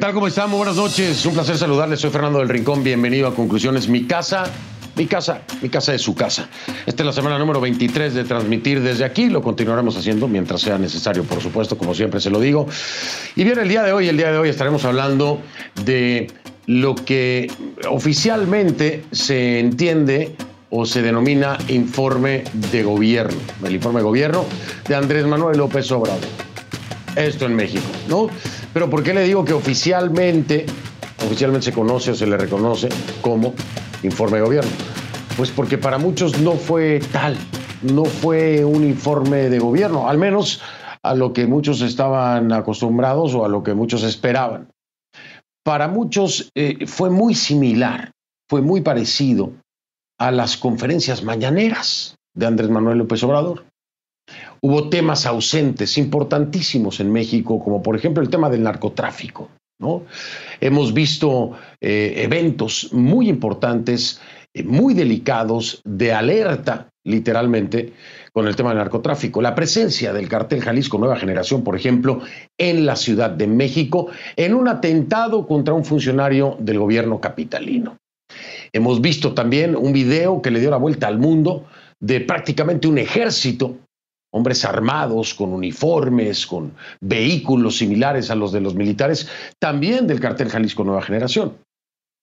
¿Qué tal? ¿Cómo están? Muy buenas noches. Un placer saludarles. Soy Fernando del Rincón. Bienvenido a Conclusiones. Mi casa, mi casa, mi casa es su casa. Esta es la semana número 23 de transmitir desde aquí. Lo continuaremos haciendo mientras sea necesario, por supuesto, como siempre se lo digo. Y bien, el día de hoy, el día de hoy estaremos hablando de lo que oficialmente se entiende o se denomina informe de gobierno, el informe de gobierno de Andrés Manuel López Obrador. Esto en México, ¿no? Pero ¿por qué le digo que oficialmente, oficialmente se conoce o se le reconoce como informe de gobierno? Pues porque para muchos no fue tal, no fue un informe de gobierno, al menos a lo que muchos estaban acostumbrados o a lo que muchos esperaban. Para muchos eh, fue muy similar, fue muy parecido a las conferencias mañaneras de Andrés Manuel López Obrador. Hubo temas ausentes importantísimos en México, como por ejemplo el tema del narcotráfico. ¿no? Hemos visto eh, eventos muy importantes, eh, muy delicados, de alerta, literalmente, con el tema del narcotráfico. La presencia del cartel Jalisco Nueva Generación, por ejemplo, en la Ciudad de México, en un atentado contra un funcionario del gobierno capitalino. Hemos visto también un video que le dio la vuelta al mundo de prácticamente un ejército hombres armados, con uniformes, con vehículos similares a los de los militares, también del cartel Jalisco Nueva Generación.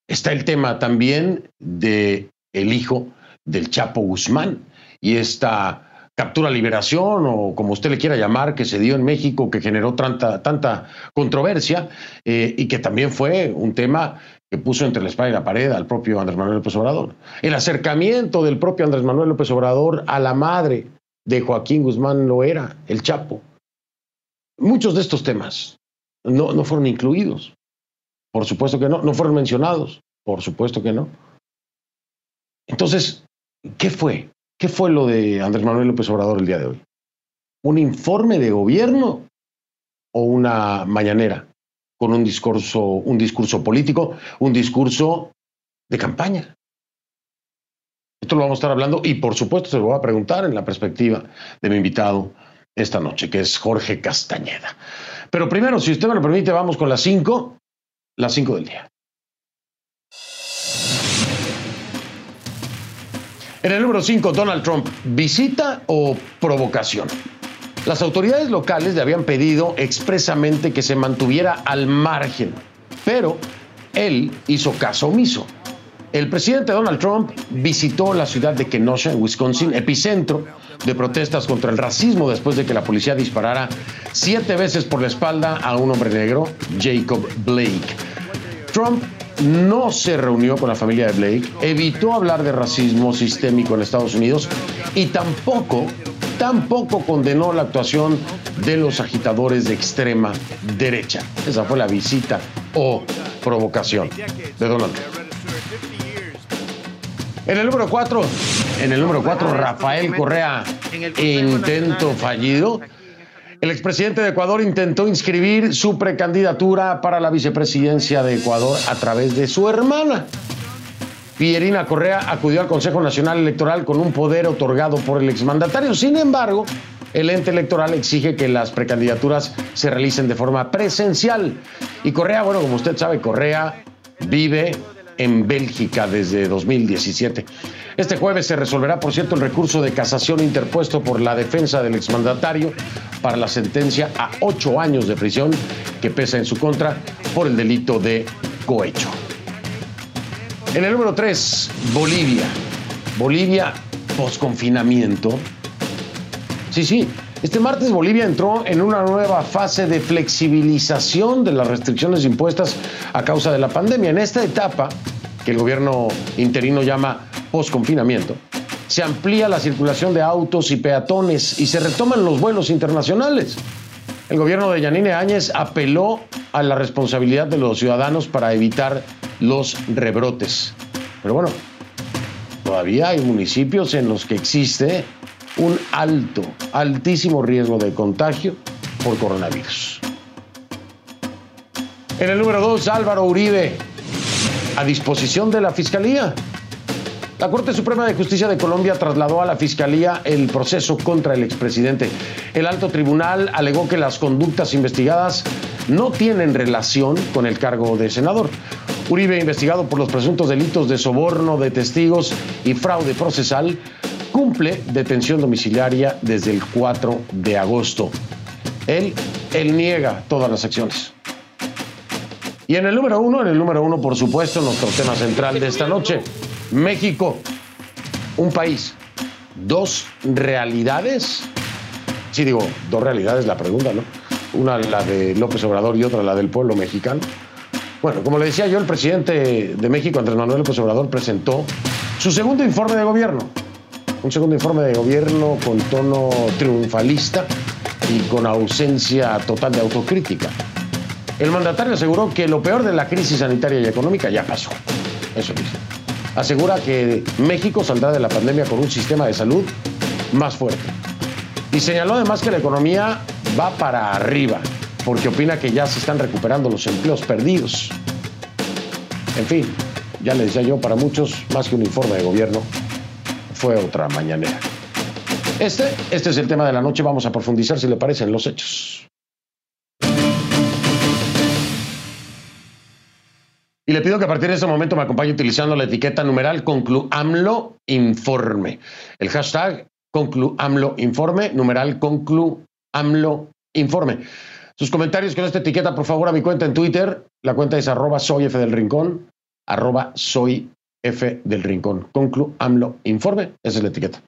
Está el tema también de el hijo del Chapo Guzmán y esta captura liberación o como usted le quiera llamar que se dio en México que generó tanta, tanta controversia eh, y que también fue un tema que puso entre la espalda y la pared al propio Andrés Manuel López Obrador. El acercamiento del propio Andrés Manuel López Obrador a la madre de Joaquín Guzmán lo era, el Chapo. Muchos de estos temas no, no fueron incluidos. Por supuesto que no. No fueron mencionados. Por supuesto que no. Entonces, ¿qué fue? ¿Qué fue lo de Andrés Manuel López Obrador el día de hoy? ¿Un informe de gobierno o una mañanera con un discurso, un discurso político, un discurso de campaña? Esto lo vamos a estar hablando y por supuesto se lo voy a preguntar en la perspectiva de mi invitado esta noche, que es Jorge Castañeda. Pero primero, si usted me lo permite, vamos con las cinco, las cinco del día. En el número 5, Donald Trump, ¿visita o provocación? Las autoridades locales le habían pedido expresamente que se mantuviera al margen, pero él hizo caso omiso. El presidente Donald Trump visitó la ciudad de Kenosha, en Wisconsin, epicentro de protestas contra el racismo después de que la policía disparara siete veces por la espalda a un hombre negro, Jacob Blake. Trump no se reunió con la familia de Blake, evitó hablar de racismo sistémico en Estados Unidos y tampoco, tampoco condenó la actuación de los agitadores de extrema derecha. Esa fue la visita o provocación de Donald Trump. En el número 4, en el número 4, Rafael Correa, intento fallido. El expresidente de Ecuador intentó inscribir su precandidatura para la vicepresidencia de Ecuador a través de su hermana. Pierina Correa acudió al Consejo Nacional Electoral con un poder otorgado por el exmandatario. Sin embargo, el ente electoral exige que las precandidaturas se realicen de forma presencial. Y Correa, bueno, como usted sabe, Correa vive en Bélgica desde 2017. Este jueves se resolverá, por cierto, el recurso de casación interpuesto por la defensa del exmandatario para la sentencia a ocho años de prisión que pesa en su contra por el delito de cohecho. En el número 3, Bolivia. Bolivia posconfinamiento. Sí, sí, este martes Bolivia entró en una nueva fase de flexibilización de las restricciones impuestas a causa de la pandemia. En esta etapa, que el gobierno interino llama posconfinamiento, se amplía la circulación de autos y peatones y se retoman los vuelos internacionales. El gobierno de Yanine Áñez apeló a la responsabilidad de los ciudadanos para evitar los rebrotes. Pero bueno, todavía hay municipios en los que existe un alto, altísimo riesgo de contagio por coronavirus. En el número 2, Álvaro Uribe, a disposición de la Fiscalía. La Corte Suprema de Justicia de Colombia trasladó a la Fiscalía el proceso contra el expresidente. El alto tribunal alegó que las conductas investigadas no tienen relación con el cargo de senador. Uribe, investigado por los presuntos delitos de soborno de testigos y fraude procesal, cumple detención domiciliaria desde el 4 de agosto. Él, él niega todas las acciones. Y en el número uno, en el número uno, por supuesto, nuestro tema central de esta noche, México, un país, dos realidades. Sí, digo, dos realidades la pregunta, ¿no? Una la de López Obrador y otra la del pueblo mexicano. Bueno, como le decía yo, el presidente de México, Andrés Manuel López Obrador, presentó su segundo informe de gobierno. Un segundo informe de gobierno con tono triunfalista y con ausencia total de autocrítica. El mandatario aseguró que lo peor de la crisis sanitaria y económica ya pasó. Eso dice. Asegura que México saldrá de la pandemia con un sistema de salud más fuerte. Y señaló además que la economía va para arriba, porque opina que ya se están recuperando los empleos perdidos. En fin, ya le decía yo, para muchos, más que un informe de gobierno, fue otra mañanera. Este, este es el tema de la noche, vamos a profundizar, si le parecen, los hechos. Y le pido que a partir de este momento me acompañe utilizando la etiqueta numeral concluamlo informe. El hashtag concluamlo informe, numeral concluamlo informe. Sus comentarios con esta etiqueta, por favor, a mi cuenta en Twitter. La cuenta es arroba soy F del Rincón, arroba soy F del Rincón. Conclu AMLO Informe, esa es la etiqueta.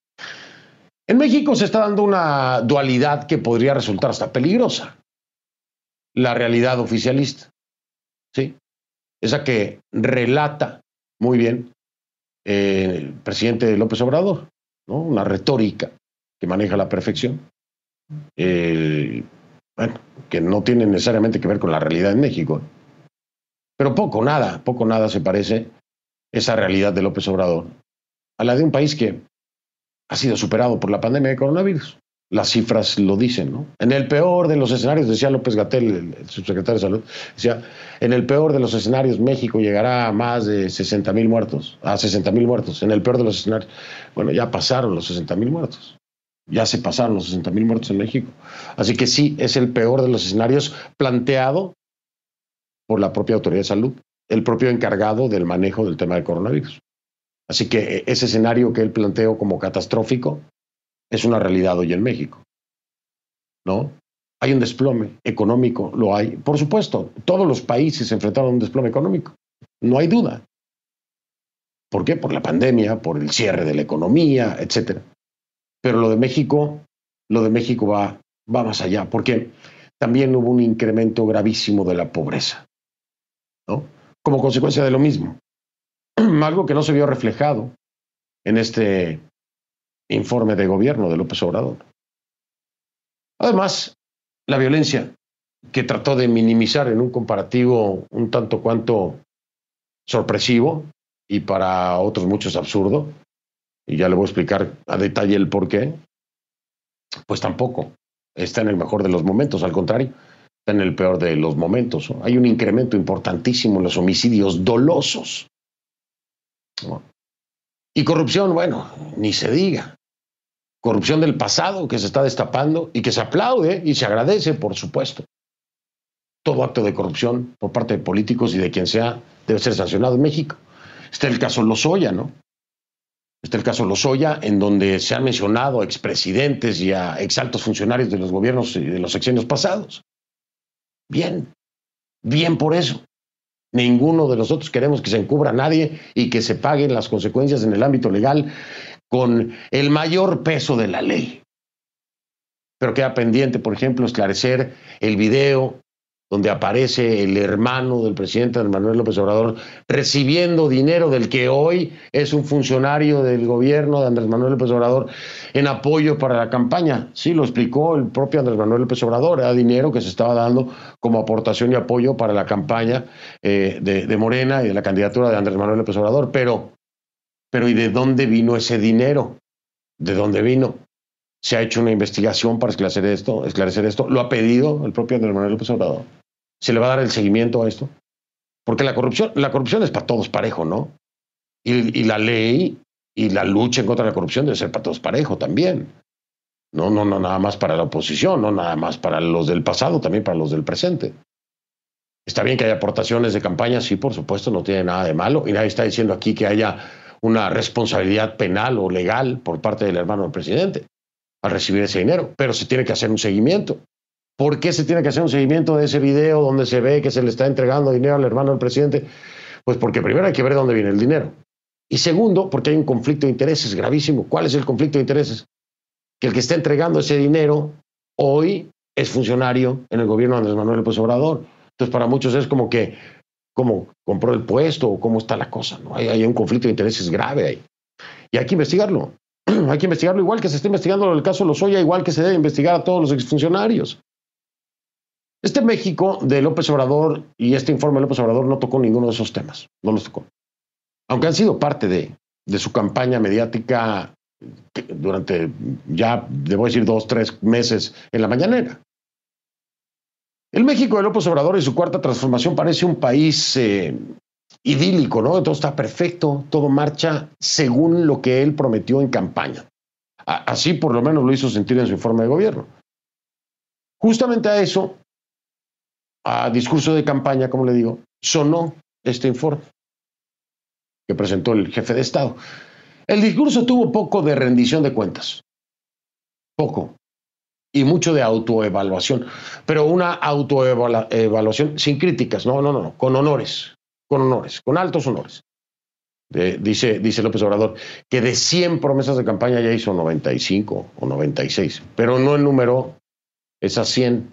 En México se está dando una dualidad que podría resultar hasta peligrosa. La realidad oficialista. ¿Sí? Esa que relata muy bien eh, el presidente López Obrador, ¿no? Una retórica que maneja la perfección. Eh, bueno, que no tiene necesariamente que ver con la realidad en México. Pero poco, nada, poco, nada se parece esa realidad de López Obrador a la de un país que ha sido superado por la pandemia de coronavirus. Las cifras lo dicen, ¿no? En el peor de los escenarios, decía López Gatel, el subsecretario de Salud, decía, en el peor de los escenarios México llegará a más de 60 mil muertos, a 60 mil muertos, en el peor de los escenarios. Bueno, ya pasaron los 60 mil muertos. Ya se pasaron los 60 mil muertos en México. Así que sí, es el peor de los escenarios planteado por la propia autoridad de salud, el propio encargado del manejo del tema del coronavirus. Así que eh, ese escenario que él planteó como catastrófico es una realidad hoy en México. ¿No? Hay un desplome económico, lo hay. Por supuesto, todos los países se enfrentaron a un desplome económico, no hay duda. ¿Por qué? Por la pandemia, por el cierre de la economía, etcétera. Pero lo de México, lo de México va, va más allá, porque también hubo un incremento gravísimo de la pobreza, ¿no? Como consecuencia de lo mismo. Algo que no se vio reflejado en este informe de gobierno de López Obrador. Además, la violencia que trató de minimizar en un comparativo un tanto cuanto sorpresivo y para otros muchos absurdo, y ya le voy a explicar a detalle el por qué, pues tampoco está en el mejor de los momentos, al contrario, en el peor de los momentos. Hay un incremento importantísimo en los homicidios dolosos. Y corrupción, bueno, ni se diga. Corrupción del pasado que se está destapando y que se aplaude y se agradece, por supuesto. Todo acto de corrupción por parte de políticos y de quien sea debe ser sancionado en México. Está el caso Lozoya, ¿no? Está el caso Lozoya, en donde se han mencionado a expresidentes y a exaltos funcionarios de los gobiernos y de los sexenios pasados. Bien, bien por eso. Ninguno de nosotros queremos que se encubra a nadie y que se paguen las consecuencias en el ámbito legal con el mayor peso de la ley. Pero queda pendiente, por ejemplo, esclarecer el video donde aparece el hermano del presidente Manuel López Obrador recibiendo dinero del que hoy es un funcionario del gobierno de Andrés Manuel López Obrador en apoyo para la campaña. Sí, lo explicó el propio Andrés Manuel López Obrador, era dinero que se estaba dando como aportación y apoyo para la campaña eh, de, de, Morena y de la candidatura de Andrés Manuel López Obrador. Pero, pero ¿y de dónde vino ese dinero? ¿De dónde vino? Se ha hecho una investigación para esclarecer esto, esclarecer esto. Lo ha pedido el propio Andrés Manuel López Obrador se le va a dar el seguimiento a esto. Porque la corrupción, la corrupción es para todos parejo, ¿no? Y, la ley y la lucha en contra de la corrupción debe ser para todos parejo también. No, no, no, nada más para la oposición, no nada más para los del pasado, también para los del presente. Está bien que haya aportaciones de campaña, sí, por supuesto, no tiene nada de malo. Y nadie está diciendo aquí que haya una responsabilidad penal o legal por parte del hermano del presidente al recibir ese dinero, pero se tiene que hacer un seguimiento. ¿Por qué se tiene que hacer un seguimiento de ese video donde se ve que se le está entregando dinero al hermano del presidente? Pues porque primero hay que ver de dónde viene el dinero. Y segundo, porque hay un conflicto de intereses gravísimo. ¿Cuál es el conflicto de intereses? Que el que está entregando ese dinero hoy es funcionario en el gobierno de Andrés Manuel López Obrador. Entonces, para muchos es como que, cómo compró el puesto o cómo está la cosa. ¿no? Hay, un conflicto de intereses grave ahí. Y hay que investigarlo. hay que investigarlo igual que se está investigando el caso Lozoya, igual que se debe investigar a todos los exfuncionarios. Este México de López Obrador y este informe de López Obrador no tocó ninguno de esos temas, no los tocó. Aunque han sido parte de, su campaña mediática durante ya, debo decir, dos, tres meses en la mañanera. El México de López Obrador y su cuarta transformación parece un país eh, idílico, ¿no? Todo está perfecto, todo marcha según lo que él prometió en campaña. Así por lo menos lo hizo sentir en su informe de gobierno. Justamente a eso, a discurso de campaña, como le digo, sonó este informe que presentó el jefe de Estado. El discurso tuvo poco de rendición de cuentas, poco, y mucho de autoevaluación, pero una autoevaluación sin críticas, no, no, no, con honores, con honores, con altos honores. dice, dice López Obrador que de 100 promesas de campaña ya hizo 95 o 96, pero no enumeró esas 100,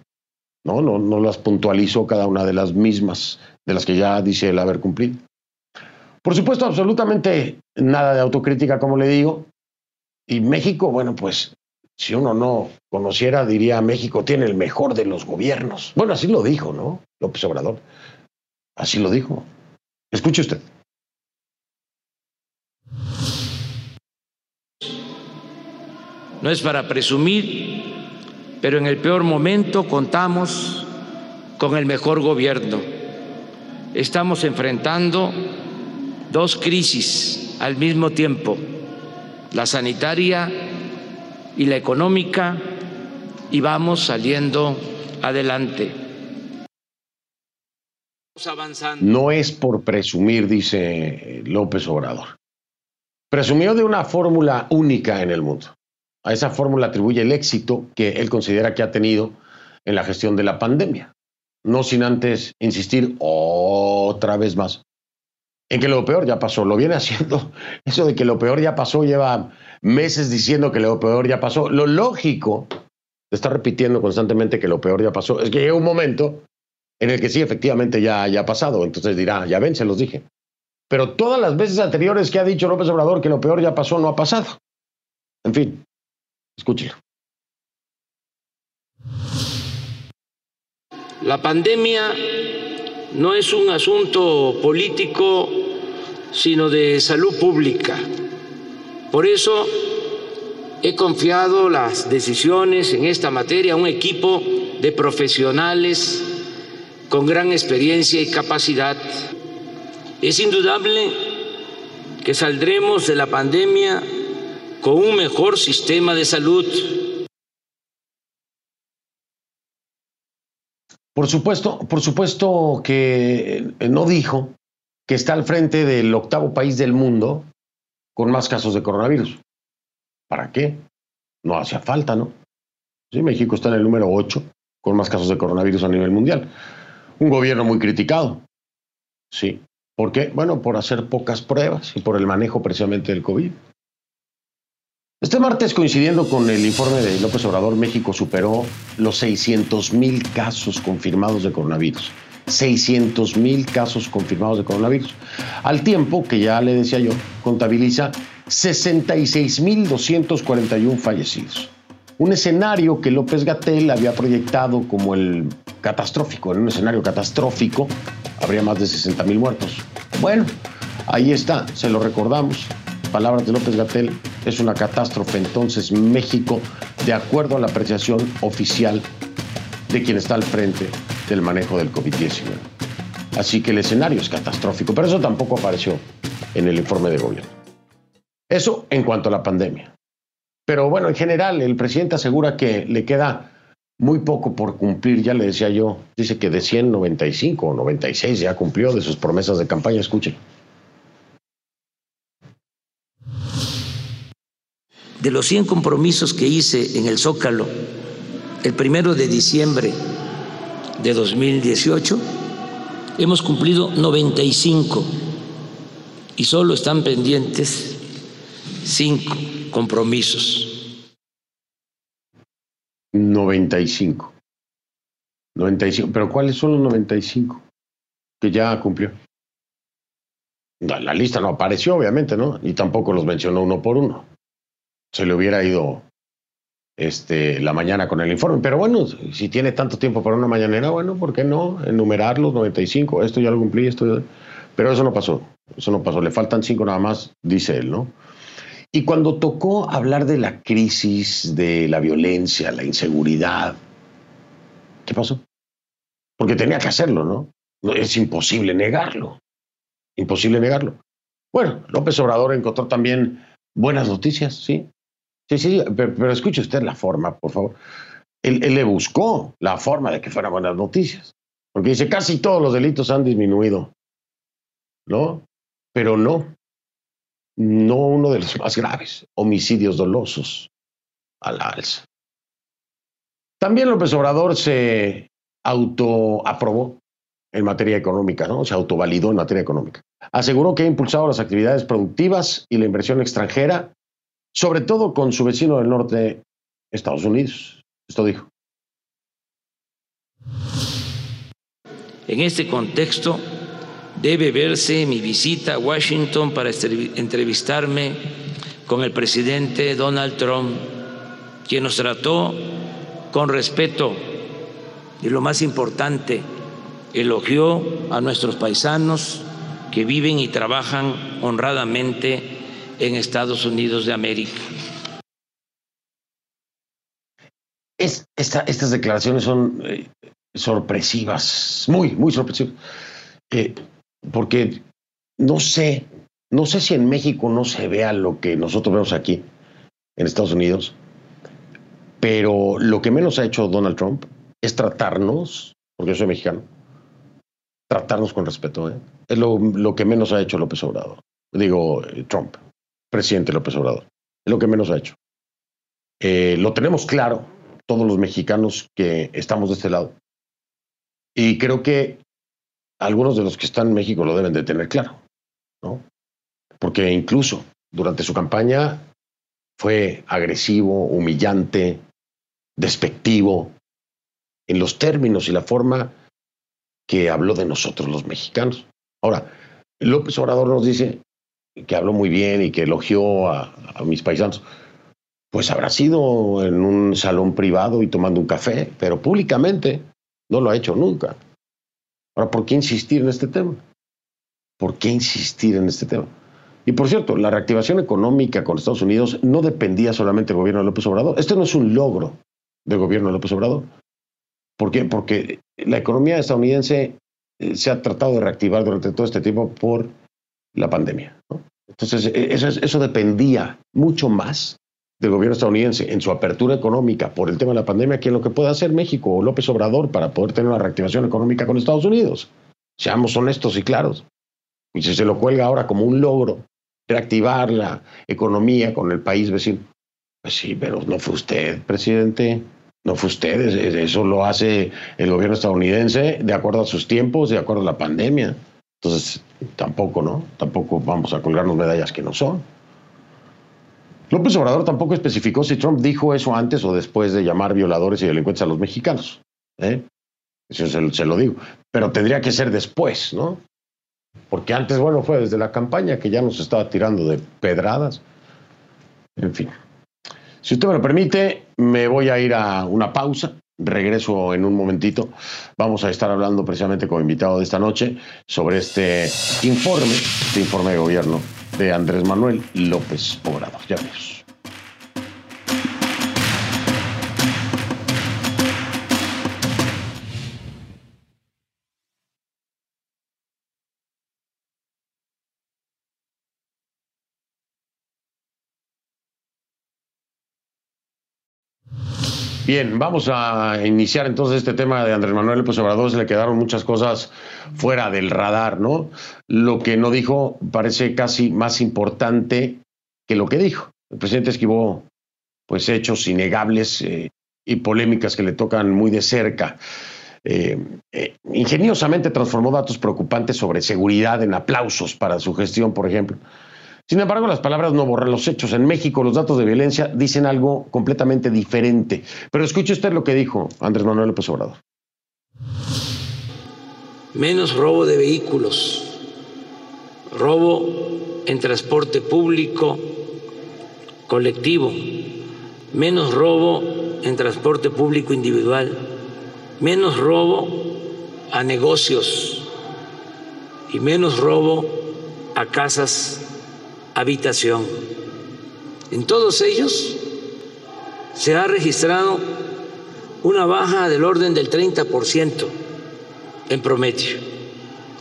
¿no? No, no las puntualizó cada una de las mismas de las que ya dice él haber cumplido. Por supuesto, absolutamente nada de autocrítica, como le digo. Y México, bueno, pues si uno no conociera, diría México tiene el mejor de los gobiernos. Bueno, así lo dijo, ¿no? López Obrador. Así lo dijo. Escuche usted. No es para presumir, pero en el peor momento contamos con el mejor gobierno. Estamos enfrentando dos crisis al mismo tiempo, la sanitaria y la económica, y vamos saliendo adelante. No es por presumir, dice López Obrador. Presumió de una fórmula única en el mundo. A esa fórmula atribuye el éxito que él considera que ha tenido en la gestión de la pandemia. No sin antes insistir otra vez más en que lo peor ya pasó. Lo viene haciendo. Eso de que lo peor ya pasó lleva meses diciendo que lo peor ya pasó. Lo lógico estar repitiendo constantemente que lo peor ya pasó es que llega un momento en el que sí, efectivamente ya ha pasado. Entonces dirá, ya ven, se los dije. Pero todas las veces anteriores que ha dicho López Obrador que lo peor ya pasó, no ha pasado. En fin, escúchelo. La pandemia no es un asunto político, sino de salud pública. Por eso he confiado las decisiones en esta materia a un equipo de profesionales con gran experiencia y capacidad. Es indudable que saldremos de la pandemia con un mejor sistema de salud Por supuesto, por supuesto que eh, no dijo que está al frente del octavo país del mundo con más casos de coronavirus. ¿Para qué? No hacía falta, ¿no? Sí, México está en el número 8 con más casos de coronavirus a nivel mundial. Un gobierno muy criticado. Sí. ¿Por qué? Bueno, por hacer pocas pruebas y por el manejo precisamente del COVID. Este martes, coincidiendo con el informe de López Obrador, México superó los 600 mil casos confirmados de coronavirus. 600 mil casos confirmados de coronavirus. Al tiempo que ya le decía yo, contabiliza 66 mil 241 fallecidos. Un escenario que López Gatel había proyectado como el catastrófico. En un escenario catastrófico habría más de 60 mil muertos. Bueno, ahí está, se lo recordamos palabras de López Gatel, es una catástrofe entonces México, de acuerdo a la apreciación oficial de quien está al frente del manejo del COVID-19. Así que el escenario es catastrófico, pero eso tampoco apareció en el informe de gobierno. Eso en cuanto a la pandemia. Pero bueno, en general, el presidente asegura que le queda muy poco por cumplir, ya le decía yo. Dice que de 195 o 96 ya cumplió de sus promesas de campaña. Escuchen. De los 100 compromisos que hice en el Zócalo el primero de diciembre de 2018, hemos cumplido 95 y solo están pendientes cinco compromisos. 95. 95. Pero ¿cuáles son los 95 que ya cumplió? La, la lista no apareció, obviamente, ¿no? Y tampoco los mencionó uno por uno. Se le hubiera ido este, la mañana con el informe. Pero bueno, si tiene tanto tiempo para una mañanera, bueno, ¿por qué no? Enumerar los 95. Esto ya lo cumplí, esto. Pero eso no pasó. Eso no pasó. Le faltan cinco nada más, dice él, ¿no? Y cuando tocó hablar de la crisis, de la violencia, la inseguridad, ¿qué pasó? Porque tenía que hacerlo, ¿no? Es imposible negarlo. Imposible negarlo. Bueno, López Obrador encontró también buenas noticias, ¿sí? Sí, sí, pero, escuche usted la forma, por favor. Él, él, le buscó la forma de que fueran buenas noticias. Porque dice, casi todos los delitos han disminuido. ¿No? Pero no no uno de los más graves, homicidios dolosos a la alza. También López Obrador se autoaprobó en materia económica, ¿no? Se autovalidó en materia económica. Aseguró que ha impulsado las actividades productivas y la inversión extranjera, sobre todo con su vecino del norte, Estados Unidos. Esto dijo. En este contexto, debe verse mi visita a Washington para entrevistarme con el presidente Donald Trump, quien nos trató con respeto y lo más importante, elogió a nuestros paisanos que viven y trabajan honradamente en Estados Unidos de América. estas declaraciones son eh, sorpresivas, muy, muy sorpresivas. Eh, porque no sé, no sé si en México no se vea lo que nosotros vemos aquí, en Estados Unidos, pero lo que menos ha hecho Donald Trump es tratarnos, porque yo soy mexicano, tratarnos con respeto. ¿eh? Es lo, lo, que menos ha hecho López Obrador. Digo, Trump, presidente López Obrador. Es lo que menos ha hecho. Eh, lo tenemos claro, todos los mexicanos que estamos de este lado. Y creo que algunos de los que están en México lo deben de tener claro, ¿no? Porque incluso durante su campaña fue agresivo, humillante, despectivo, en los términos y la forma que habló de nosotros los mexicanos. Ahora, López Obrador nos dice que habló muy bien y que elogió a, a mis paisanos. Pues habrá sido en un salón privado y tomando un café, pero públicamente no lo ha hecho nunca. Ahora, ¿por qué insistir en este tema? ¿Por qué insistir en este tema? Y por cierto, la reactivación económica con Estados Unidos no dependía solamente del gobierno de López Obrador. Este no es un logro del gobierno de López Obrador. ¿Por qué? Porque la economía estadounidense eh, se ha tratado de reactivar durante todo este tiempo por la pandemia. Entonces, e, eso, eso dependía mucho más del gobierno estadounidense en su apertura económica por el tema de la pandemia que en lo que puede hacer México o López Obrador para poder tener una reactivación económica con Estados Unidos. Seamos honestos y claros. Y si se lo cuelga ahora como un logro reactivar la economía con el país vecino, pues sí, pero no fue usted, presidente. No fue usted, eso lo hace el gobierno estadounidense de acuerdo a sus tiempos, de acuerdo a la pandemia. Entonces, tampoco, ¿no? Tampoco vamos a colgarnos medallas que no son. López Obrador tampoco especificó si Trump dijo eso antes o después de llamar violadores y delincuentes a los mexicanos. ¿eh? Eso se, lo digo. Pero tendría que ser después, ¿no? Porque antes, bueno, fue desde la campaña que ya nos estaba tirando de pedradas. En fin. Si usted me lo permite, me voy a ir a una pausa. Regreso en un momentito. Vamos a estar hablando precisamente con invitado de esta noche sobre este informe, este informe de gobierno de Andrés Manuel López Obrador. Ya vemos. Bien, vamos a iniciar entonces este tema de Andrés Manuel López Obrador. Se le quedaron muchas cosas fuera del radar, ¿no? Lo que no dijo parece casi más importante que lo que dijo. El presidente esquivó pues hechos innegables eh, y polémicas que le tocan muy de cerca. Eh, eh, ingeniosamente transformó datos preocupantes sobre seguridad en aplausos para su gestión, por ejemplo. Sin embargo, las palabras no borran los hechos. En México los datos de violencia dicen algo completamente diferente. Pero escuche usted lo que dijo Andrés Manuel López Obrador. Menos robo de vehículos, robo en transporte público colectivo, menos robo en transporte público individual, menos robo a negocios y menos robo a casas habitación. En todos ellos se ha registrado una baja del orden del 30% en promedio.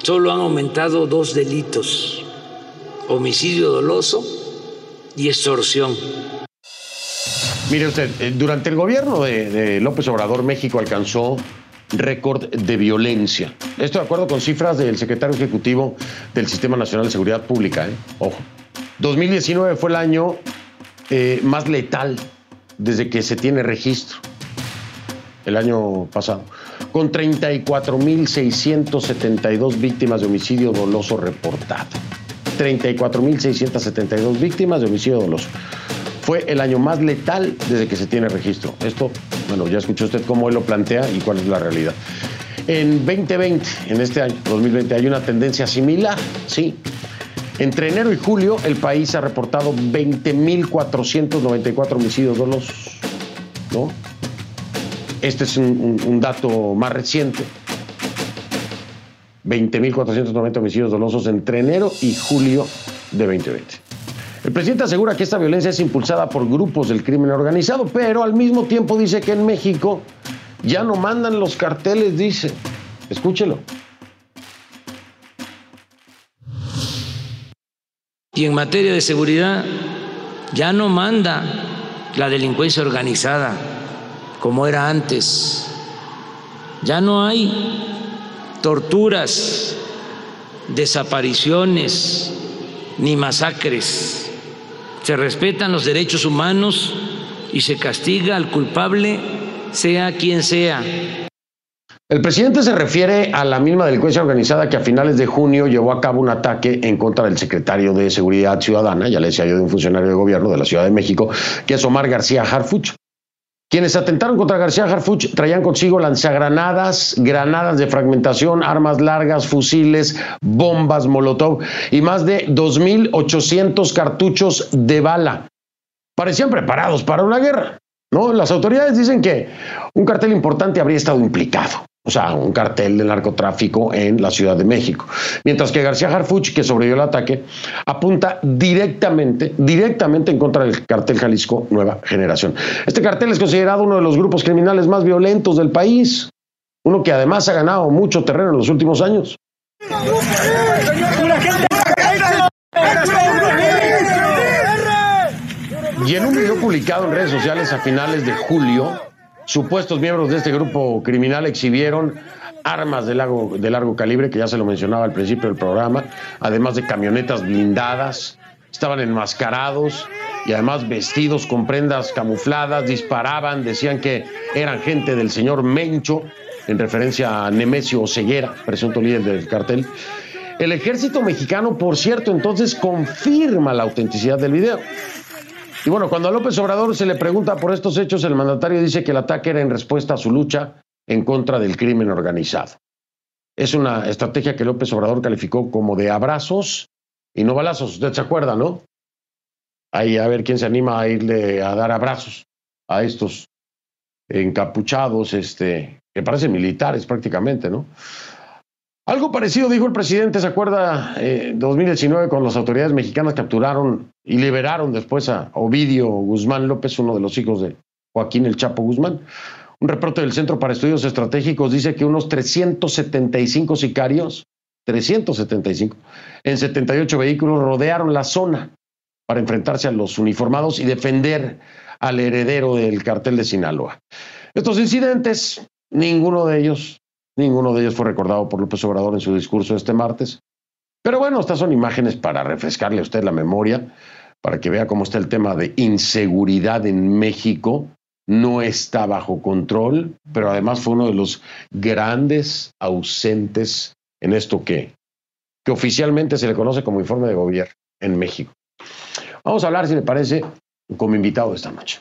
Solo han aumentado dos delitos, homicidio doloso y extorsión. Mire usted, eh, durante el gobierno de, López Obrador, México alcanzó récord de violencia. Esto de acuerdo con cifras del secretario ejecutivo del Sistema Nacional de Seguridad Pública. ¿eh? Ojo. 2019 fue el año eh, más letal desde que se tiene registro, el año pasado, con 34.672 víctimas de homicidio doloso reportado. 34.672 víctimas de homicidio doloso. Fue el año más letal desde que se tiene registro. Esto, bueno, ya escuchó usted cómo él lo plantea y cuál es la realidad. En 2020, en este año, 2020, hay una tendencia similar, sí, entre enero y julio, el país ha reportado 20.494 homicidios dolosos. ¿no? Este es un, dato más reciente. 20.490 homicidios dolosos entre enero y julio de 2020. El presidente asegura que esta violencia es impulsada por grupos del crimen organizado, pero al mismo tiempo dice que en México ya no mandan los carteles, dice. Escúchelo. Y en materia de seguridad ya no manda la delincuencia organizada como era antes. Ya no hay torturas, desapariciones ni masacres. Se respetan los derechos humanos y se castiga al culpable sea quien sea. El presidente se refiere a la misma delincuencia organizada que a finales de junio llevó a cabo un ataque en contra del secretario de Seguridad Ciudadana, ya le decía yo de un funcionario de gobierno de la Ciudad de México, que es Omar García Harfuch. Quienes atentaron contra García Harfuch traían consigo lanzagranadas, granadas de fragmentación, armas largas, fusiles, bombas Molotov y más de 2.800 cartuchos de bala. Parecían preparados para una guerra. ¿no? Las autoridades dicen que un cartel importante habría estado implicado o sea, un cartel de narcotráfico en la Ciudad de México. Mientras que García Harfuch, que sobrevivió el ataque, apunta directamente, directamente en contra del cartel Jalisco Nueva Generación. Este cartel es considerado uno de los grupos criminales más violentos del país, uno que además ha ganado mucho terreno en los últimos años. Y en un video publicado en redes sociales a finales de julio, Supuestos miembros de este grupo criminal exhibieron armas de largo, de largo calibre, que ya se lo mencionaba al principio del programa, además de camionetas blindadas, estaban enmascarados y además vestidos con prendas camufladas, disparaban, decían que eran gente del señor Mencho, en referencia a Nemesio Ceguera, presunto líder del cartel. El ejército mexicano, por cierto, entonces confirma la autenticidad del video. Y bueno, cuando a López Obrador se le pregunta por estos hechos, el mandatario dice que el ataque era en respuesta a su lucha en contra del crimen organizado. Es una estrategia que López Obrador calificó como de abrazos y no balazos. Usted se acuerda, ¿no? Ahí a ver quién se anima a irle a dar abrazos a estos encapuchados, este, que parecen militares prácticamente, ¿no? Algo parecido dijo el presidente, ¿se acuerda? Eh, 2019, cuando las autoridades mexicanas capturaron y liberaron después a Ovidio Guzmán López, uno de los hijos de Joaquín El Chapo Guzmán. Un reporte del Centro para Estudios Estratégicos dice que unos 375 sicarios, 375, en 78 vehículos rodearon la zona para enfrentarse a los uniformados y defender al heredero del cartel de Sinaloa. Estos incidentes, ninguno de ellos, ninguno de ellos fue recordado por López Obrador en su discurso este martes. Pero bueno, estas son imágenes para refrescarle a usted la memoria, para que vea cómo está el tema de inseguridad en México. No está bajo control, pero además fue uno de los grandes ausentes en esto que, que oficialmente se le conoce como informe de gobierno en México. Vamos a hablar, si le parece, como invitado esta noche.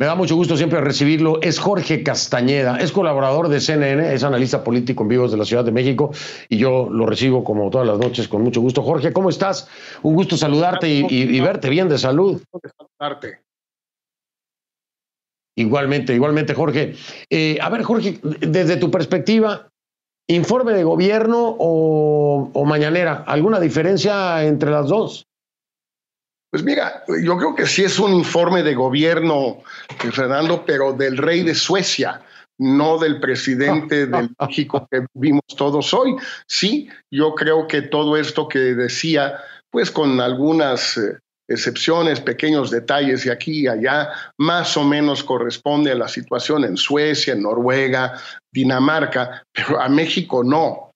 Me da mucho gusto siempre recibirlo. Es Jorge Castañeda, es colaborador de CNN, es analista político en vivos de la Ciudad de México y yo lo recibo como todas las noches con mucho gusto. Jorge, ¿cómo estás? Un gusto saludarte y, verte bien de salud. Saludarte. Igualmente, igualmente, Jorge. Eh, a ver, Jorge, desde tu perspectiva, informe de gobierno o, o mañanera, ¿alguna diferencia entre las dos? Pues mira, yo creo que sí es un informe de gobierno, Fernando, pero del rey de Suecia, no del presidente del México que vimos todos hoy. Sí, yo creo que todo esto que decía, pues con algunas eh, excepciones, pequeños detalles de aquí y allá, más o menos corresponde a la situación en Suecia, en Noruega, Dinamarca, pero a México no.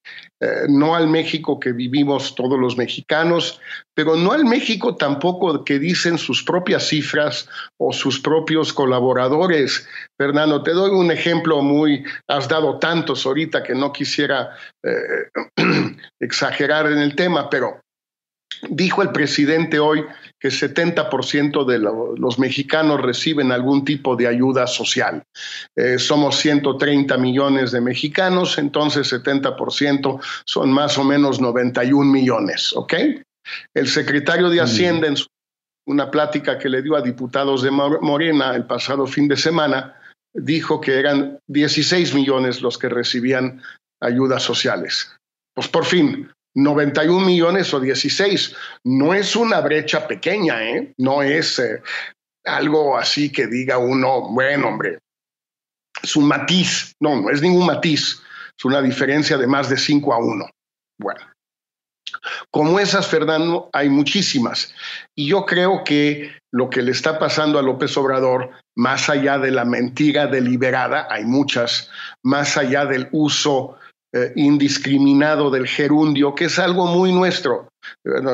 Eh, no al México que vivimos todos los mexicanos, pero no al México tampoco que dicen sus propias cifras o sus propios colaboradores. Fernando, te doy un ejemplo muy, has dado tantos ahorita que no quisiera eh, exagerar en el tema, pero dijo el presidente hoy que 70% de los mexicanos reciben algún tipo de ayuda social. Eh, somos 130 millones de mexicanos, entonces 70% son más o menos 91 millones, ¿ok? El secretario de Hacienda en una plática que le dio a diputados de Morena el pasado fin de semana, dijo que eran 16 millones los que recibían ayudas sociales. Pues por fin, 91 millones o 16. No es una brecha pequeña, ¿eh? No es eh, algo así que diga uno, bueno, hombre, es un matiz. No, no es ningún matiz. Es una diferencia de más de 5 a 1. Bueno. Como esas, Fernando, hay muchísimas. Y yo creo que lo que le está pasando a López Obrador, más allá de la mentira deliberada, hay muchas, más allá del uso eh, indiscriminado del gerundio, que es algo muy nuestro.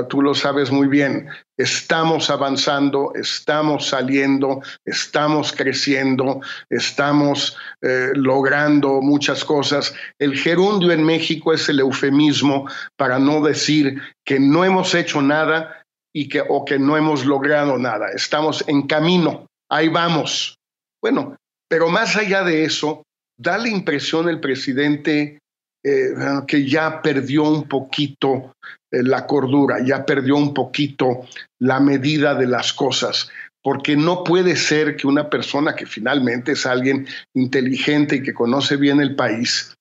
tú lo sabes muy bien. Estamos avanzando, estamos saliendo, estamos creciendo, estamos eh, logrando muchas cosas. El gerundio en México es el eufemismo para no decir que no hemos hecho nada y que, o que no hemos logrado nada. Estamos en camino, ahí vamos. Bueno, pero más allá de eso, da la impresión el presidente eh, que ya perdió un poquito eh, la cordura, ya perdió un poquito la medida de las cosas, porque no puede ser que una persona que finalmente es alguien inteligente y que conoce bien el país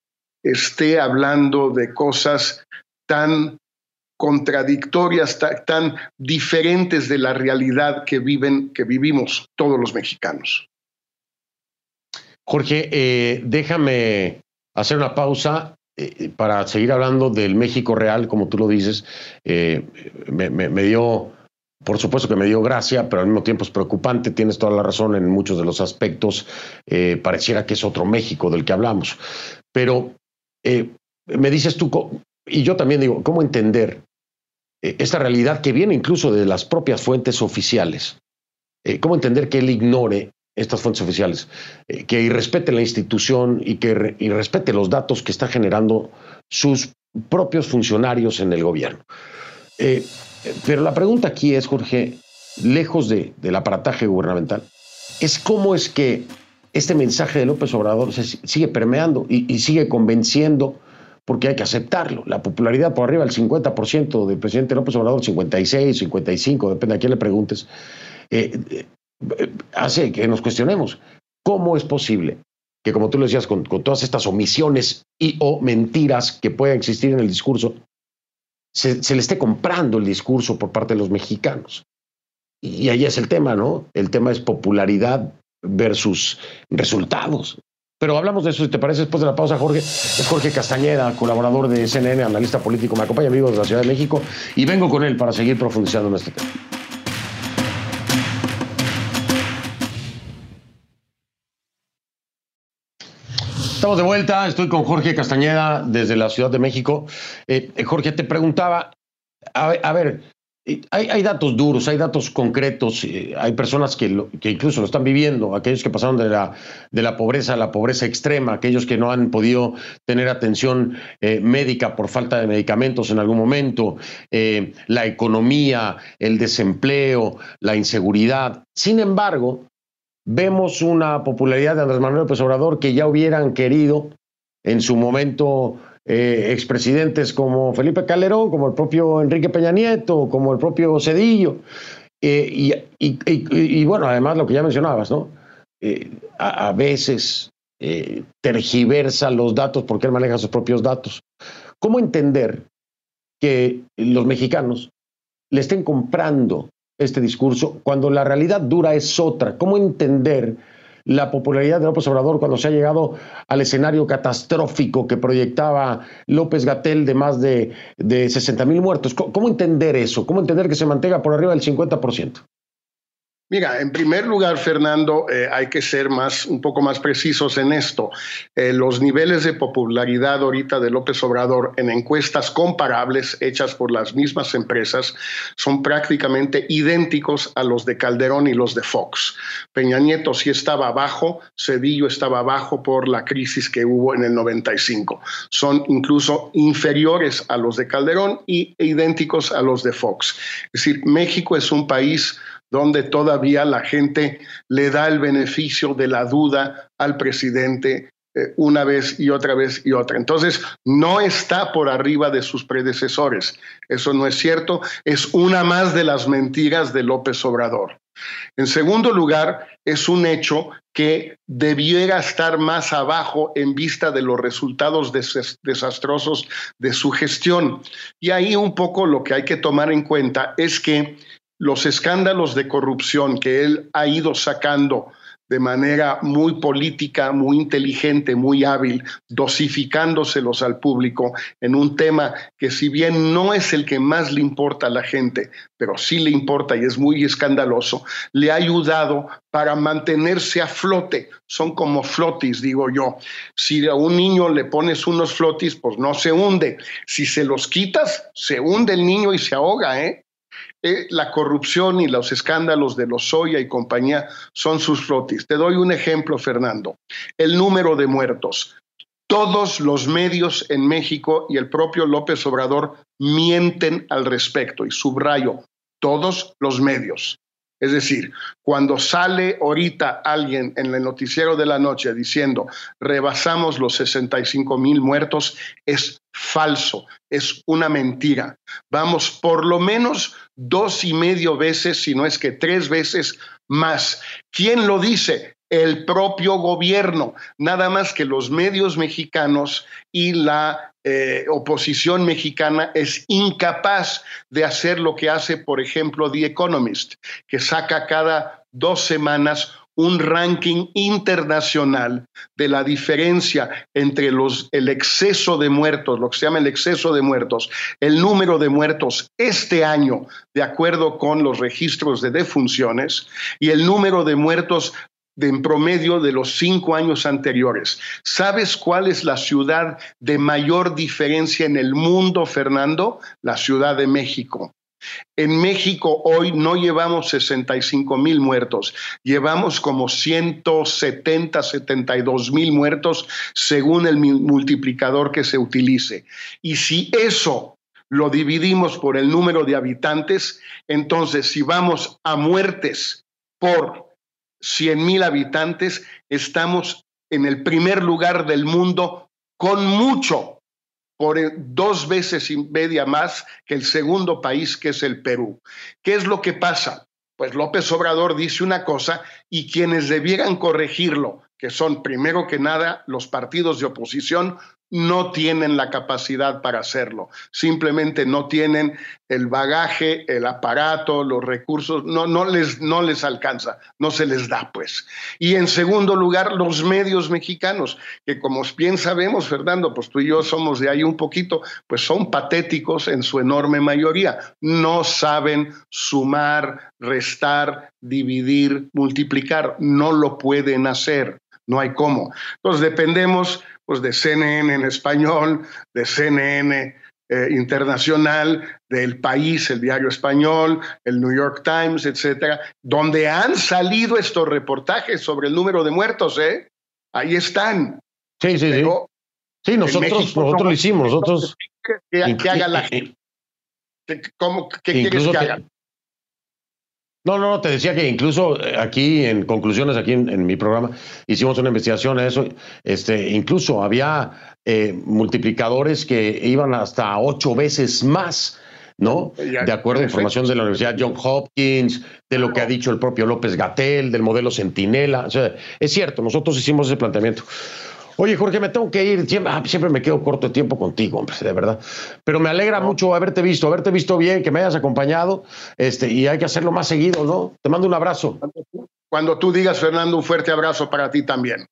esté hablando de cosas tan contradictorias, tan, diferentes de la realidad que viven, que vivimos todos los mexicanos. Jorge, eh, déjame hacer una pausa eh, para seguir hablando del México real, como tú lo dices, eh, me, dio, por supuesto que me dio gracia, pero al mismo tiempo es preocupante, tienes toda la razón en muchos de los aspectos, eh, pareciera que es otro México del que hablamos. Pero me dices tú, y yo también digo, ¿cómo entender esta realidad que viene incluso de las propias fuentes oficiales? ¿Cómo entender que él ignore estas fuentes oficiales, eh, que irrespete la institución y que irrespete los datos que está generando sus propios funcionarios en el gobierno. Eh, pero la pregunta aquí es, Jorge, lejos de, del aparataje gubernamental, es cómo es que este mensaje de López Obrador se sigue permeando y, y sigue convenciendo porque hay que aceptarlo. La popularidad por arriba del 50% del presidente López Obrador, 56, 55, depende a quién le preguntes, eh, hace que nos cuestionemos cómo es posible que, como tú lo decías, con, todas estas omisiones y o mentiras que puedan existir en el discurso, se, le esté comprando el discurso por parte de los mexicanos. Y ahí es el tema, ¿no? El tema es popularidad versus resultados. Pero hablamos de eso, si te parece, después de la pausa, Jorge. Es Jorge Castañeda, colaborador de CNN, analista político. Me acompaña, amigo de la Ciudad de México, y vengo con él para seguir profundizando en este tema. Estamos de vuelta, estoy con Jorge Castañeda desde la Ciudad de México. Eh, eh, Jorge, te preguntaba, a, ver, eh, hay, datos duros, hay datos concretos, hay personas que, incluso lo están viviendo, aquellos que pasaron de la, de la pobreza a la pobreza extrema, aquellos que no han podido tener atención médica por falta de medicamentos en algún momento, la economía, el desempleo, la inseguridad. Sin embargo, vemos una popularidad de Andrés Manuel López Obrador que ya hubieran querido en su momento eh, expresidentes como Felipe Calderón, como el propio Enrique Peña Nieto, como el propio Cedillo. Eh, y, bueno, además lo que ya mencionabas, ¿no? Eh, a, veces tergiversa los datos porque él maneja sus propios datos. ¿Cómo entender que los mexicanos le estén comprando este discurso cuando la realidad dura es otra? ¿Cómo entender la popularidad de López Obrador cuando se ha llegado al escenario catastrófico que proyectaba López Gatel de más de, de 60 mil muertos? ¿Cómo entender eso? ¿Cómo entender que se mantenga por arriba del 50%? Mira, en primer lugar, Fernando, eh, hay que ser más, un poco más precisos en esto. Eh, los niveles de popularidad ahorita de López Obrador en encuestas comparables hechas por las mismas empresas son prácticamente idénticos a los de Calderón y los de Fox. Peña Nieto sí estaba abajo, Cedillo estaba abajo por la crisis que hubo en el 95. Son incluso inferiores a los de Calderón y idénticos a los de Fox. Es decir, México es un país donde todavía la gente le da el beneficio de la duda al presidente eh, una vez y otra vez y otra. Entonces, no está por arriba de sus predecesores. Eso no es cierto. Es una más de las mentiras de López Obrador. En segundo lugar, es un hecho que debiera estar más abajo en vista de los resultados desastrosos de su gestión. Y ahí un poco lo que hay que tomar en cuenta es que los escándalos de corrupción que él ha ido sacando de manera muy política, muy inteligente, muy hábil, dosificándoselos al público en un tema que si bien no es el que más le importa a la gente, pero sí le importa y es muy escandaloso, le ha ayudado para mantenerse a flote. Son como flotis, digo yo. Si a un niño le pones unos flotis, pues no se hunde. Si se los quitas, se hunde el niño y se ahoga, ¿eh? Eh, la corrupción y los escándalos de los Soya y compañía son sus flotis. Te doy un ejemplo, Fernando. El número de muertos. Todos los medios en México y el propio López Obrador mienten al respecto y subrayo, todos los medios. Es decir, cuando sale ahorita alguien en el noticiero de la noche diciendo rebasamos los 65 mil muertos, es falso, es una mentira. Vamos por lo menos dos y medio veces, si no es que tres veces más. ¿Quién lo dice? el propio gobierno, nada más que los medios mexicanos y la eh, oposición mexicana es incapaz de hacer lo que hace, por ejemplo, The Economist, que saca cada dos semanas un ranking internacional de la diferencia entre los, el exceso de muertos, lo que se llama el exceso de muertos, el número de muertos este año, de acuerdo con los registros de defunciones, y el número de muertos en promedio de los cinco años anteriores. ¿Sabes cuál es la ciudad de mayor diferencia en el mundo, Fernando? La Ciudad de México. En México hoy no llevamos 65 mil muertos, llevamos como 170, 72 mil muertos según el multiplicador que se utilice. Y si eso lo dividimos por el número de habitantes, entonces si vamos a muertes por 100 mil habitantes, estamos en el primer lugar del mundo con mucho, por dos veces y media más que el segundo país, que es el Perú. ¿Qué es lo que pasa? Pues López Obrador dice una cosa y quienes debieran corregirlo, que son primero que nada los partidos de oposición, no tienen la capacidad para hacerlo, simplemente no tienen el bagaje, el aparato, los recursos, no, no, les, no les alcanza, no se les da pues. Y en segundo lugar, los medios mexicanos, que como bien sabemos, Fernando, pues tú y yo somos de ahí un poquito, pues son patéticos en su enorme mayoría, no saben sumar, restar, dividir, multiplicar, no lo pueden hacer, no hay cómo. Entonces dependemos pues de CNN en español, de CNN eh, internacional, del país, el diario español, el New York Times, etcétera, donde han salido estos reportajes sobre el número de muertos, ¿eh? Ahí están. Sí, sí, sí. Sí, nosotros, nosotros lo hicimos, nosotros. Que, haga la gente. ¿Cómo, ¿Qué quieres que haga? No, no, te decía que incluso eh, aquí en conclusiones, aquí en, mi programa, hicimos una investigación a eso. Este, incluso había eh, multiplicadores que iban hasta ocho veces más, ¿no? de acuerdo a información de la Universidad John Hopkins, de lo que ha dicho el propio López Gatel, del modelo Centinela. O sea, es cierto, nosotros hicimos ese planteamiento. Oye, Jorge, me tengo que ir. Ah, siempre, me quedo corto de tiempo contigo, hombre, de verdad. Pero me alegra mucho haberte visto, haberte visto bien, que me hayas acompañado. Este, y hay que hacerlo más seguido, ¿no? Te mando un abrazo. Cuando tú digas, Fernando, un fuerte abrazo para ti también.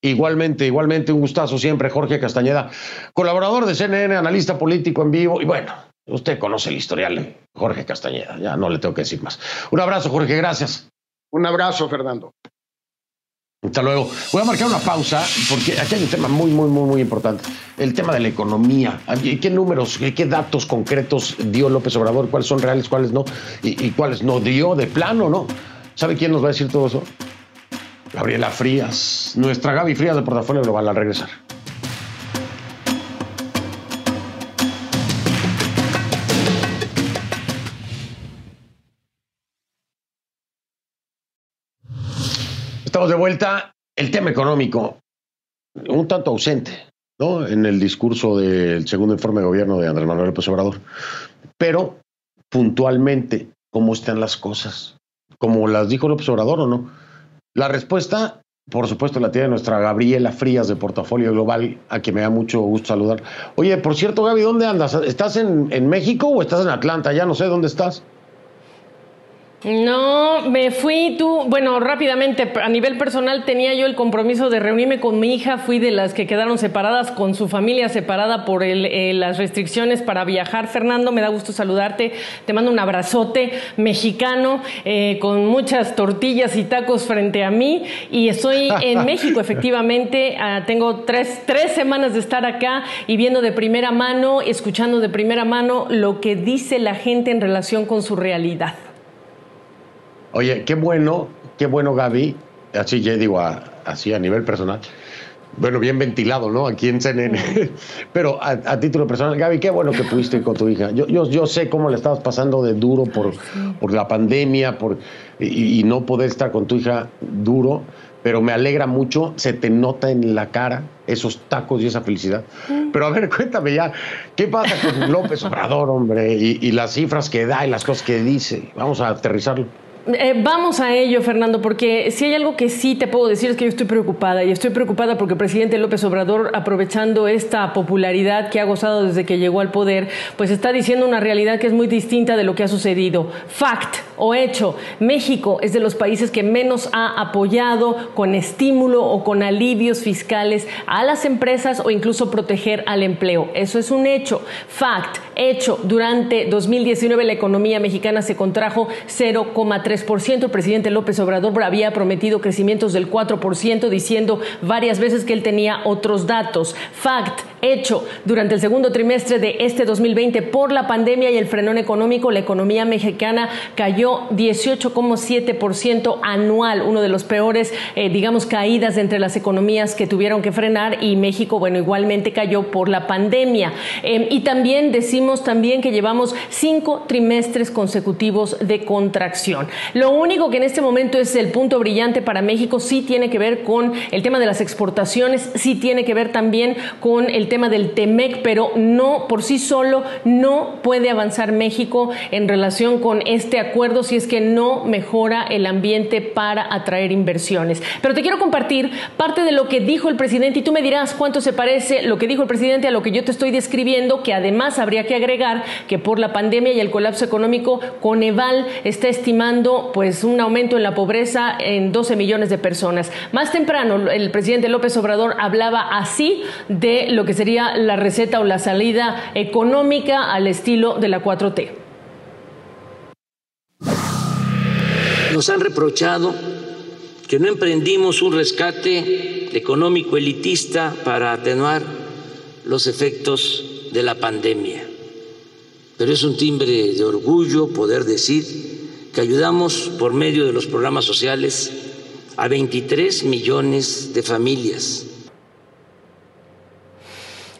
Igualmente, igualmente, un gustazo siempre, Jorge Castañeda, colaborador de CNN, analista político en vivo. Y bueno, usted conoce el historial, Jorge Castañeda, ya no le tengo que decir más. Un abrazo, Jorge, gracias. Un abrazo, Fernando. Hasta luego. Voy a marcar una pausa porque aquí hay un tema muy, muy, muy, muy importante. El tema de la economía. ¿Qué números, qué datos concretos dio López Obrador? ¿Cuáles son reales, cuáles no? ¿Y, cuáles no dio de plano, no? ¿Sabe quién nos va a decir todo eso? Gabriela Frías, nuestra Gaby Frías de Portafolio Global al regresar. De vuelta. El tema económico, un tanto ausente, ¿no? En el discurso del segundo informe de gobierno de Andrés Manuel López Obrador. Pero puntualmente, ¿cómo están las cosas? ¿Como las dijo López Obrador o no? La respuesta, por supuesto, la tiene nuestra Gabriela Frías de Portafolio Global, a quien me da mucho gusto saludar. Oye, por cierto, Gaby, ¿dónde andas? ¿Estás en, en México o estás en Atlanta? Ya no sé dónde estás. No, me fui tú, bueno, rápidamente, a nivel personal tenía yo el compromiso de reunirme con mi hija, fui de las que quedaron separadas con su familia separada por eh, las restricciones para viajar. Fernando, me da gusto saludarte, te mando un abrazote mexicano eh, con muchas tortillas y tacos frente a mí y estoy en México, efectivamente, ah, tengo tres, tres semanas de estar acá y viendo de primera mano, escuchando de primera mano lo que dice la gente en relación con su realidad. Oye, qué bueno, qué bueno, Gaby. Así ya digo, así a nivel personal. Bueno, bien ventilado, ¿no? Aquí en CNN. Pero a, título personal, Gaby, qué bueno que pudiste ir con tu hija. Yo, yo, yo sé cómo le estabas pasando de duro por, por la pandemia por, y, no poder estar con tu hija duro, pero me alegra mucho, se te nota en la cara esos tacos y esa felicidad. Pero a ver, cuéntame ya, ¿qué pasa con López Obrador, hombre? Y, y las cifras que da y las cosas que dice. Vamos a aterrizarlo. Eh, vamos a ello, Fernando, porque si hay algo que sí te puedo decir es que yo estoy preocupada y estoy preocupada porque el presidente López Obrador, aprovechando esta popularidad que ha gozado desde que llegó al poder, pues está diciendo una realidad que es muy distinta de lo que ha sucedido. Fact o hecho, México es de los países que menos ha apoyado con estímulo o con alivios fiscales a las empresas o incluso proteger al empleo. Eso es un hecho. Fact, hecho, durante 2019 la economía mexicana se contrajo 0,3 el presidente López Obrador había prometido crecimientos del 4%, diciendo varias veces que él tenía otros datos. Fact, hecho, durante el segundo trimestre de este 2020, por la pandemia y el frenón económico, la economía mexicana cayó 18,7% anual, uno de los peores, eh, digamos, caídas entre las economías que tuvieron que frenar y México, bueno, igualmente cayó por la pandemia. Em, y también decimos también que llevamos cinco trimestres consecutivos de contracción. Lo único que en este momento es el punto brillante para México sí tiene que ver con el tema de las exportaciones, sí tiene que ver también con el tema del TEMEC, pero no por sí solo no puede avanzar México en relación con este acuerdo si es que no mejora el ambiente para atraer inversiones. Pero te quiero compartir parte de lo que dijo el presidente y tú me dirás cuánto se parece lo que dijo el presidente a lo que yo te estoy describiendo, que además habría que agregar que por la pandemia y el colapso económico, Coneval está estimando pues un aumento en la pobreza en 12 millones de personas. Más temprano, el presidente López Obrador hablaba así de lo que sería la receta o la salida económica al estilo de la 4T. Nos han reprochado que no emprendimos un rescate económico elitista para atenuar los efectos de la pandemia. Pero es un timbre de orgullo poder decir que ayudamos por medio de los programas sociales a 23 millones de familias.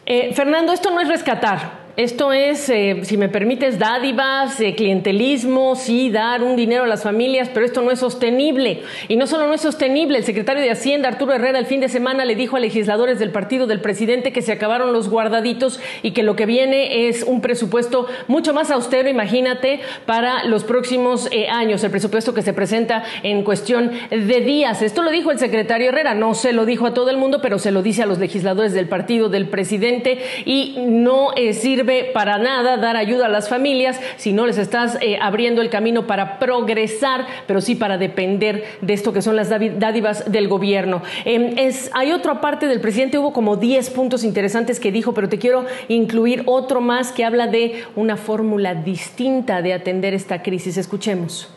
Eh, Fernando, esto no es rescatar, esto es, eh, si me permites, dádivas, eh, clientelismo, sí, dar un dinero a las familias, pero esto no es sostenible. Y no solo no es sostenible, el secretario de Hacienda, Arturo Herrera, el fin de semana le dijo a legisladores del partido del presidente que se acabaron los guardaditos y que lo que viene es un presupuesto mucho más austero, imagínate, para los próximos eh, años, el presupuesto que se presenta en cuestión de días. Esto lo dijo el secretario Herrera, no se lo dijo a todo el mundo, pero se lo dice a los legisladores del partido del presidente y no sirve para nada dar ayuda a las familias si no les estás eh, abriendo el camino para progresar, pero sí para depender de esto que son las dádivas del gobierno. Em, es, hay otra parte del presidente, hubo como 10 puntos interesantes que dijo, pero te quiero incluir otro más que habla de una fórmula distinta de atender esta crisis. Escuchemos.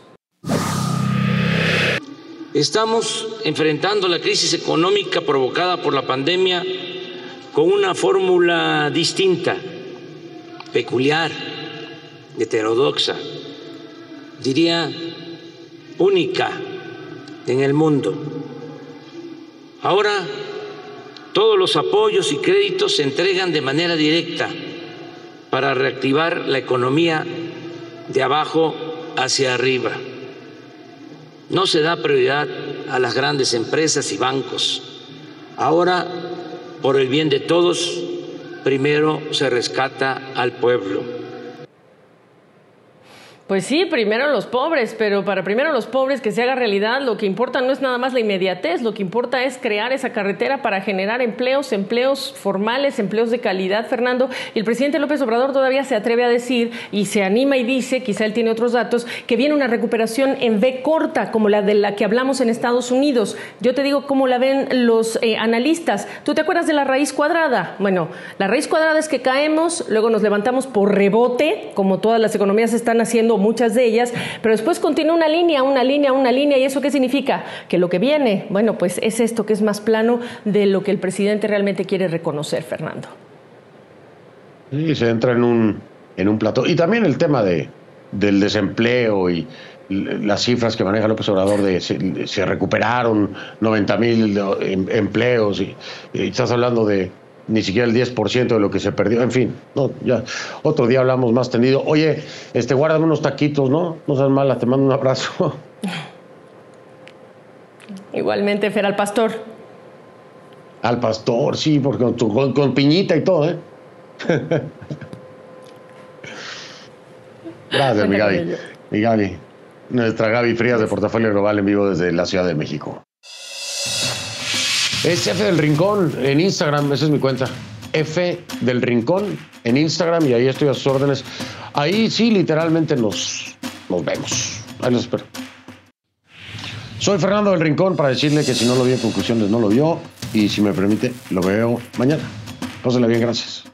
Estamos enfrentando la crisis económica provocada por la pandemia con una fórmula distinta peculiar, heterodoxa, diría única en el mundo. Ahora todos los apoyos y créditos se entregan de manera directa para reactivar la economía de abajo hacia arriba. No se da prioridad a las grandes empresas y bancos. Ahora, por el bien de todos, primero se rescata al pueblo. Pues sí, primero los pobres, pero para primero los pobres que se haga realidad, lo que importa no es nada más la inmediatez, lo que importa es crear esa carretera para generar empleos, empleos formales, empleos de calidad, Fernando. Y el presidente López Obrador todavía se atreve a decir y se anima y dice, quizá él tiene otros datos, que viene una recuperación en B corta, como la de la que hablamos en Estados Unidos. Yo te digo cómo la ven los eh, analistas. ¿Tú te acuerdas de la raíz cuadrada? Bueno, la raíz cuadrada es que caemos, luego nos levantamos por rebote, como todas las economías están haciendo muchas de ellas, pero después continúa una línea, una línea, una línea, ¿y eso qué significa? Que lo que viene, bueno, pues es esto que es más plano de lo que el presidente realmente quiere reconocer, Fernando. Sí, se entra en un, en un plató. Y también el tema de, del desempleo y las cifras que maneja López Obrador de se, recuperaron 90 mil em, empleos y, estás hablando de ni siquiera el 10% de lo que se perdió. En fin, no, ya otro día hablamos más tendido. Oye, este, guárdame unos taquitos, ¿no? No seas mala, te mando un abrazo. Igualmente, Fer, al pastor. Al pastor, sí, porque con, con, piñita y todo, ¿eh? Gracias, mi Gaby. Mi Gaby. Nuestra Gaby Frías de Portafolio Global en vivo desde la Ciudad de México. Es F del Rincón en Instagram, esa es mi cuenta. F del Rincón en Instagram y ahí estoy a sus órdenes. Ahí sí, literalmente nos, nos vemos. Ahí los espero. Soy Fernando del Rincón para decirle que si no lo vi en conclusiones, no lo vio. Y si me permite, lo veo mañana. Pásenla bien, gracias.